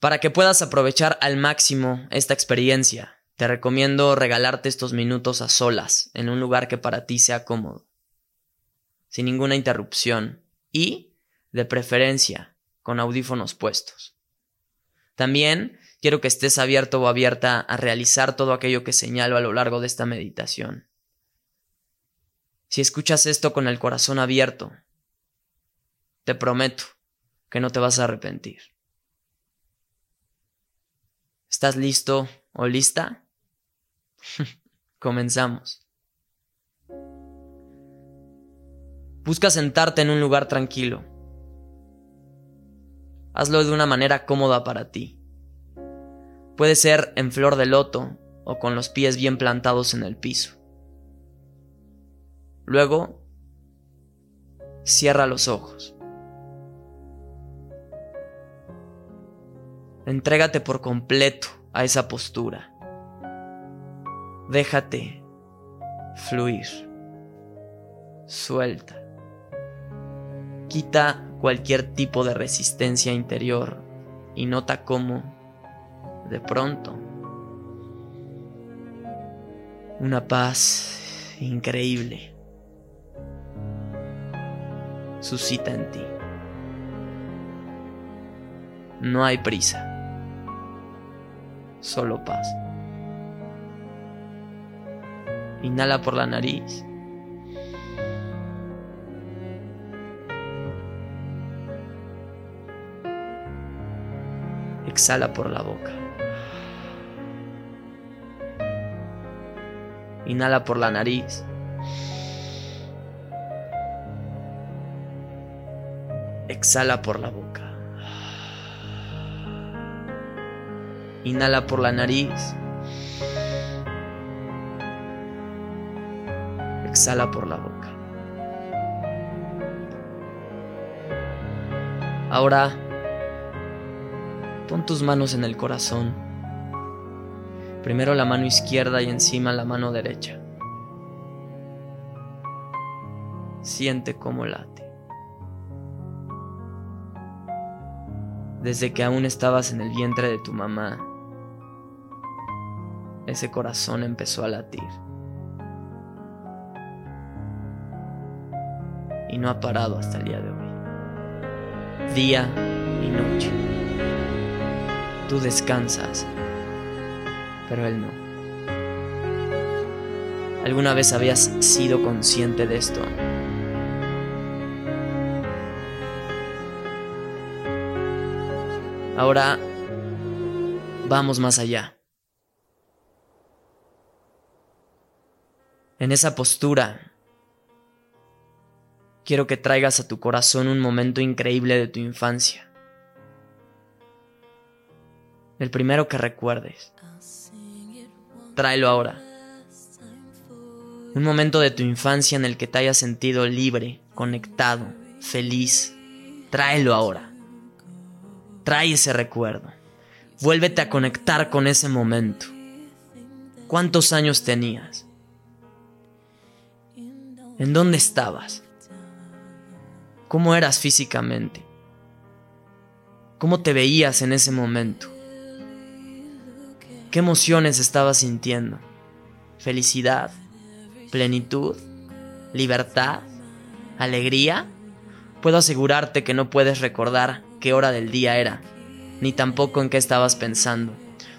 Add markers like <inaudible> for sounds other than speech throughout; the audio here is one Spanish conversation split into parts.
Para que puedas aprovechar al máximo esta experiencia, te recomiendo regalarte estos minutos a solas, en un lugar que para ti sea cómodo, sin ninguna interrupción y, de preferencia, con audífonos puestos. También quiero que estés abierto o abierta a realizar todo aquello que señalo a lo largo de esta meditación. Si escuchas esto con el corazón abierto, te prometo que no te vas a arrepentir. ¿Estás listo o lista? <laughs> Comenzamos. Busca sentarte en un lugar tranquilo. Hazlo de una manera cómoda para ti. Puede ser en flor de loto o con los pies bien plantados en el piso. Luego, cierra los ojos. Entrégate por completo a esa postura. Déjate fluir. Suelta. Quita cualquier tipo de resistencia interior y nota cómo, de pronto, una paz increíble suscita en ti. No hay prisa, solo paz. Inhala por la nariz. Exhala por la boca. Inhala por la nariz. Exhala por la boca. Inhala por la nariz. Exhala por la boca. Ahora, pon tus manos en el corazón. Primero la mano izquierda y encima la mano derecha. Siente cómo late. Desde que aún estabas en el vientre de tu mamá, ese corazón empezó a latir. Y no ha parado hasta el día de hoy. Día y noche. Tú descansas, pero él no. ¿Alguna vez habías sido consciente de esto? Ahora vamos más allá. En esa postura, quiero que traigas a tu corazón un momento increíble de tu infancia. El primero que recuerdes. Tráelo ahora. Un momento de tu infancia en el que te hayas sentido libre, conectado, feliz. Tráelo ahora. Trae ese recuerdo. Vuélvete a conectar con ese momento. ¿Cuántos años tenías? ¿En dónde estabas? ¿Cómo eras físicamente? ¿Cómo te veías en ese momento? ¿Qué emociones estabas sintiendo? ¿Felicidad? ¿Plenitud? ¿Libertad? ¿Alegría? Puedo asegurarte que no puedes recordar qué hora del día era, ni tampoco en qué estabas pensando.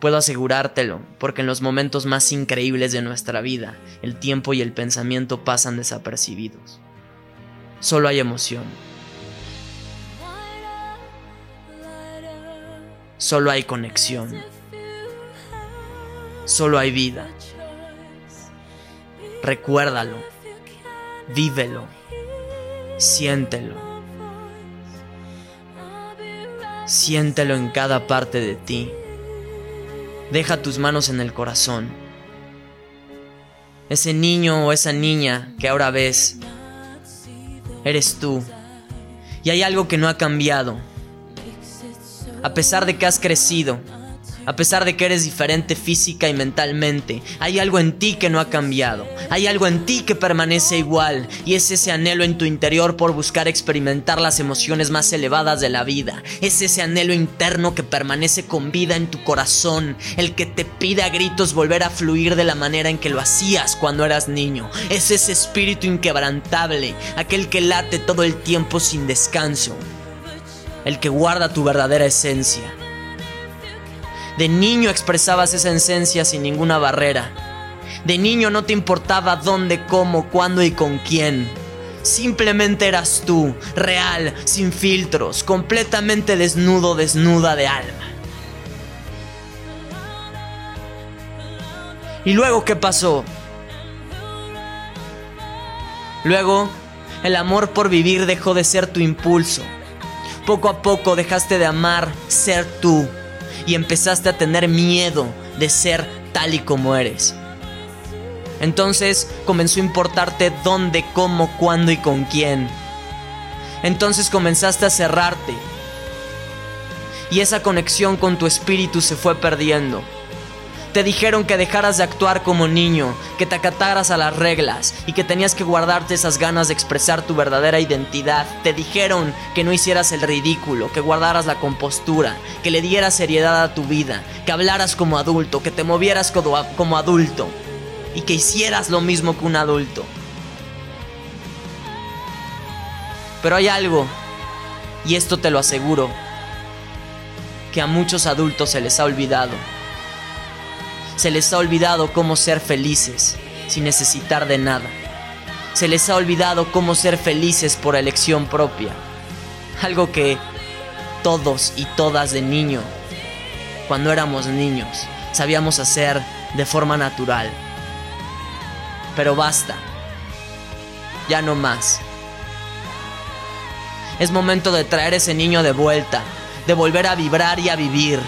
Puedo asegurártelo, porque en los momentos más increíbles de nuestra vida, el tiempo y el pensamiento pasan desapercibidos. Solo hay emoción. Solo hay conexión. Solo hay vida. Recuérdalo. Vívelo. Siéntelo. Siéntelo en cada parte de ti. Deja tus manos en el corazón. Ese niño o esa niña que ahora ves, eres tú. Y hay algo que no ha cambiado. A pesar de que has crecido, A pesar de que eres diferente física y mentalmente, hay algo en ti que no ha cambiado. Hay algo en ti que permanece igual. Y es ese anhelo en tu interior por buscar experimentar las emociones más elevadas de la vida. Es ese anhelo interno que permanece con vida en tu corazón. El que te pide a gritos volver a fluir de la manera en que lo hacías cuando eras niño. Es ese espíritu inquebrantable. Aquel que late todo el tiempo sin descanso. El que guarda tu verdadera esencia de niño expresabas esa esencia sin ninguna barrera. De niño no te importaba dónde, cómo, cuándo y con quién. Simplemente eras tú, real, sin filtros, completamente desnudo, desnuda de alma. ¿Y luego qué pasó? Luego, el amor por vivir dejó de ser tu impulso. Poco a poco dejaste de amar ser tú y empezaste a tener miedo de ser tal y como eres. Entonces comenzó a importarte dónde, cómo, cuándo y con quién. Entonces comenzaste a cerrarte. Y esa conexión con tu espíritu se fue perdiendo. Te dijeron que dejaras de actuar como niño, que te acataras a las reglas y que tenías que guardarte esas ganas de expresar tu verdadera identidad. Te dijeron que no hicieras el ridículo, que guardaras la compostura, que le dieras seriedad a tu vida, que hablaras como adulto, que te movieras como adulto y que hicieras lo mismo que un adulto. Pero hay algo, y esto te lo aseguro, que a muchos adultos se les ha olvidado se les ha olvidado cómo ser felices sin necesitar de nada. Se les ha olvidado cómo ser felices por elección propia. Algo que todos y todas de niño, cuando éramos niños, sabíamos hacer de forma natural. Pero basta. Ya no más. Es momento de traer ese niño de vuelta, de volver a vibrar y a vivir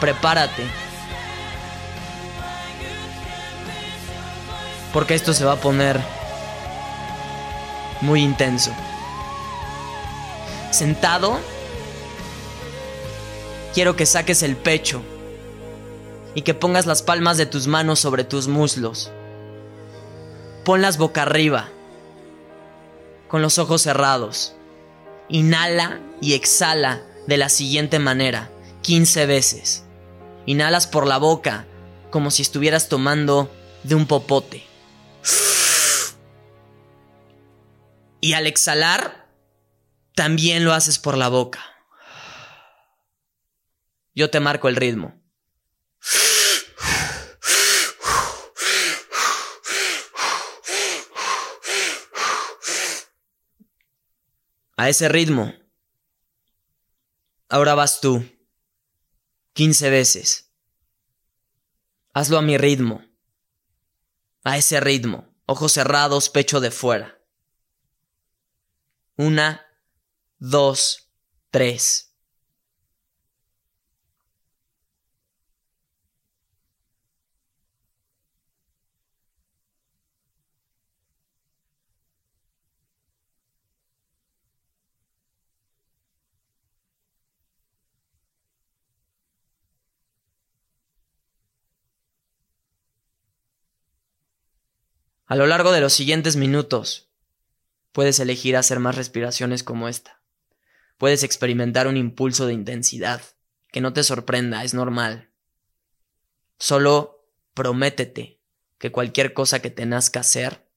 prepárate. Porque esto se va a poner muy intenso. Sentado, quiero que saques el pecho y que pongas las palmas de tus manos sobre tus muslos. Ponlas boca arriba, con los ojos cerrados. Inhala y exhala de la siguiente manera, 15 veces. Inhalas por la boca, como si estuvieras tomando de un popote. Y al exhalar, también lo haces por la boca. Yo te marco el ritmo. A ese ritmo. Ahora vas tú. 15 veces. Hazlo a mi ritmo. A ese ritmo. Ojos cerrados, pecho de fuera. Una, dos, tres. A lo largo de los siguientes minutos, puedes elegir hacer más respiraciones como esta. Puedes experimentar un impulso de intensidad. Que no te sorprenda, es normal. Solo prométete que cualquier cosa que te nazca hacer,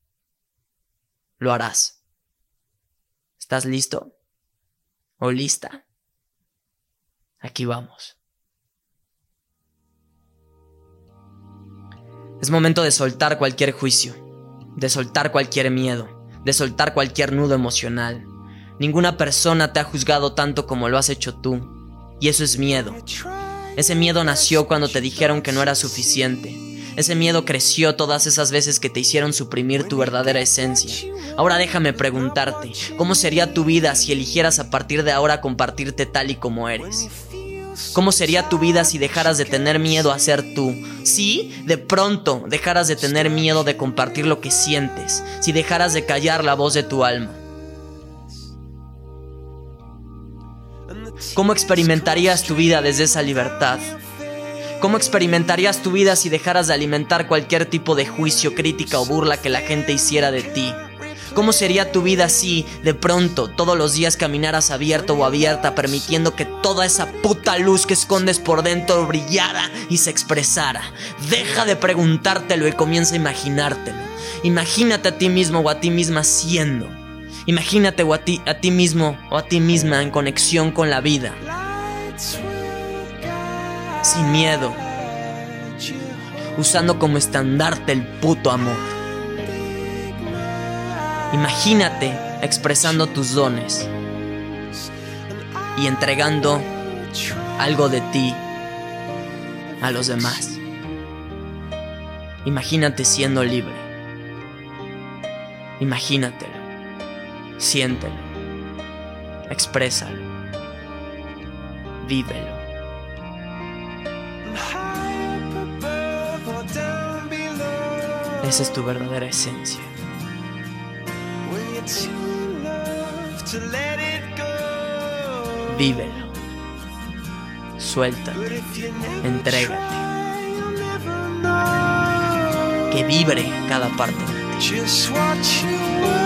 lo harás. ¿Estás listo? ¿O lista? Aquí vamos. Es momento de soltar cualquier juicio de soltar cualquier miedo, de soltar cualquier nudo emocional. Ninguna persona te ha juzgado tanto como lo has hecho tú, y eso es miedo. Ese miedo nació cuando te dijeron que no era suficiente. Ese miedo creció todas esas veces que te hicieron suprimir tu verdadera esencia. Ahora déjame preguntarte, ¿cómo sería tu vida si eligieras a partir de ahora compartirte tal y como eres? ¿Cómo sería tu vida si dejaras de tener miedo a ser tú? Si de pronto dejaras de tener miedo de compartir lo que sientes, si dejaras de callar la voz de tu alma. ¿Cómo experimentarías tu vida desde esa libertad? ¿Cómo experimentarías tu vida si dejaras de alimentar cualquier tipo de juicio, crítica o burla que la gente hiciera de ti? ¿Cómo sería tu vida si, de pronto, todos los días caminaras abierto o abierta, permitiendo que toda esa puta luz que escondes por dentro brillara y se expresara? Deja de preguntártelo y comienza a imaginártelo. Imagínate a ti mismo o a ti misma siendo. Imagínate o a ti, a ti mismo o a ti misma en conexión con la vida. Sin miedo. Usando como estandarte el puto amor. Imagínate expresando tus dones y entregando algo de ti a los demás. Imagínate siendo libre. Imagínatelo. Siéntelo. Exprésalo. Vívelo. Esa es tu verdadera esencia. Vívelo. Suéltate. Entrégate. Que vibre cada parte de ti.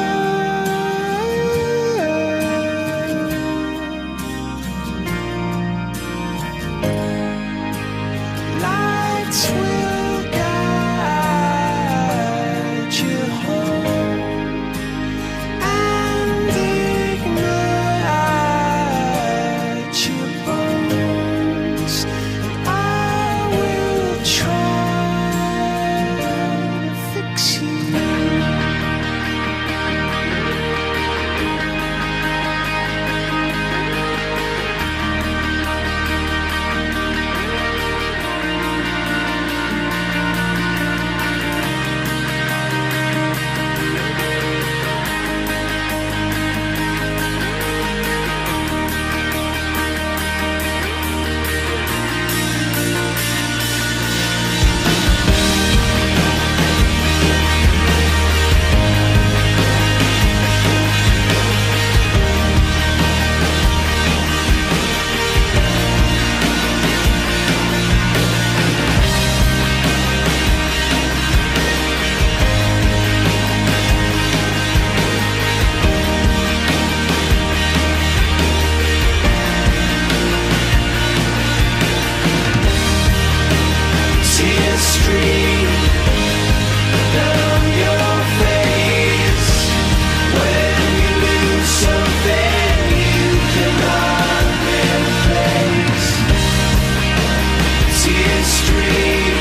free.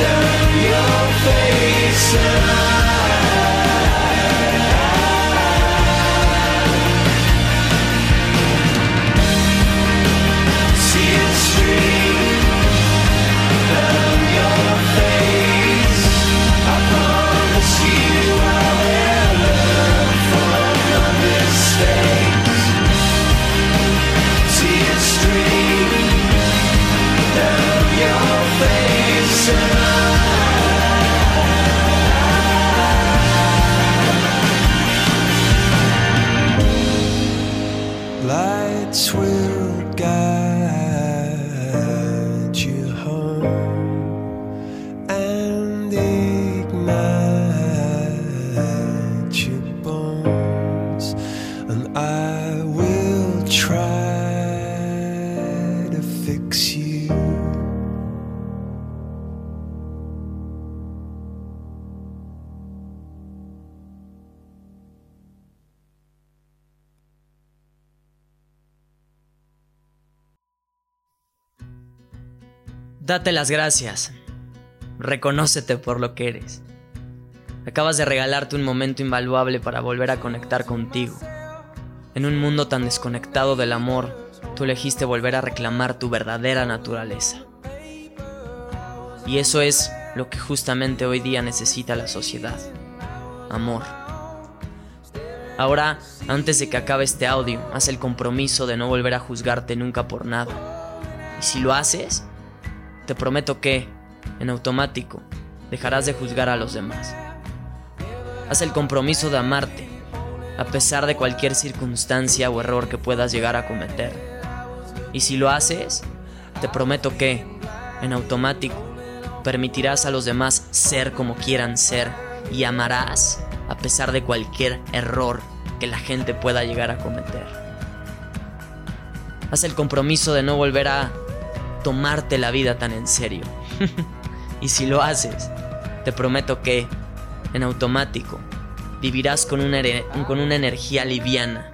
Down your face and I. Yeah. Date las gracias. Reconócete por lo que eres. Acabas de regalarte un momento invaluable para volver a conectar contigo. En un mundo tan desconectado del amor, tú elegiste volver a reclamar tu verdadera naturaleza. Y eso es lo que justamente hoy día necesita la sociedad. Amor. Ahora, antes de que acabe este audio, haz el compromiso de no volver a juzgarte nunca por nada. Y si lo haces, te prometo que, en automático, dejarás de juzgar a los demás. Haz el compromiso de amarte a pesar de cualquier circunstancia o error que puedas llegar a cometer. Y si lo haces, te prometo que, en automático, permitirás a los demás ser como quieran ser y amarás a pesar de cualquier error que la gente pueda llegar a cometer. Haz el compromiso de no volver a tomarte la vida tan en serio. <laughs> y si lo haces, te prometo que, en automático, vivirás con una, con una energía liviana.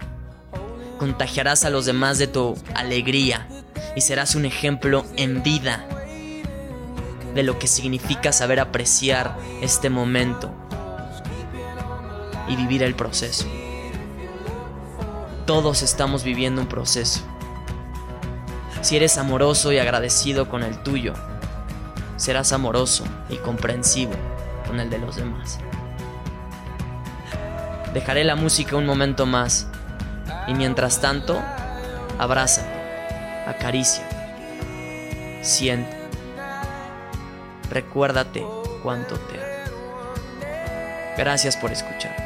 Contagiarás a los demás de tu alegría y serás un ejemplo en vida de lo que significa saber apreciar este momento y vivir el proceso. Todos estamos viviendo un proceso si eres amoroso y agradecido con el tuyo, serás amoroso y comprensivo con el de los demás. Dejaré la música un momento más y mientras tanto, abrázate, acaricia, siente, recuérdate cuánto te amo. Gracias por escuchar.